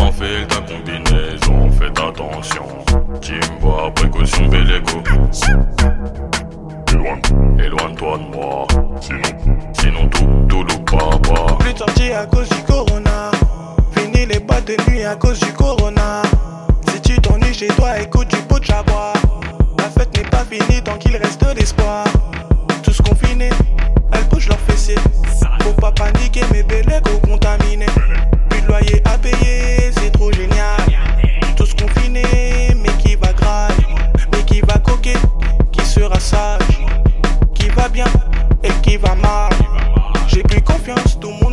Enfile ta combinaison, faites attention. Timba, précaution, Belego. Éloigne, éloigne-toi de moi. Sinon, sinon tout, tout loup papa. Plus de sortie à cause du corona. Fini les boîtes de nuit à cause du corona. Si tu t'ennuies chez toi, écoute du pot de chabois. La fête n'est pas finie tant qu'il reste d'espoir. Tous confinés, elles bougent leurs fessiers. Faut pas paniquer, mes belles contaminés. costumo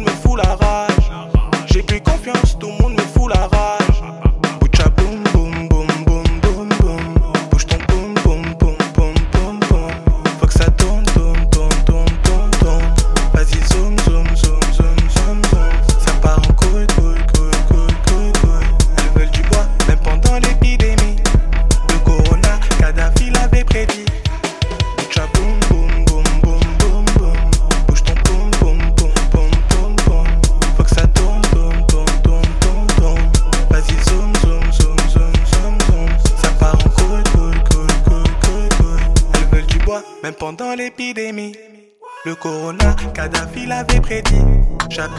même pendant l'épidémie. Le corona, Kadhafi l'avait prédit. Chaque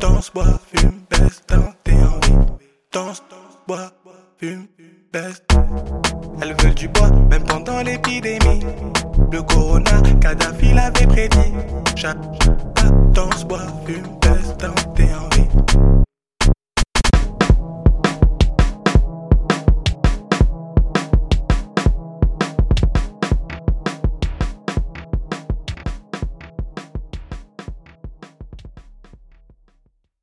danse, bois, fume, baisse dans tes envies. Danse, bois, fume, baisse. Elles veulent du bois, même pendant l'épidémie. Le corona, Kadhafi l'avait prédit. Chaque danse, bois, fume, baisse dans tes envies.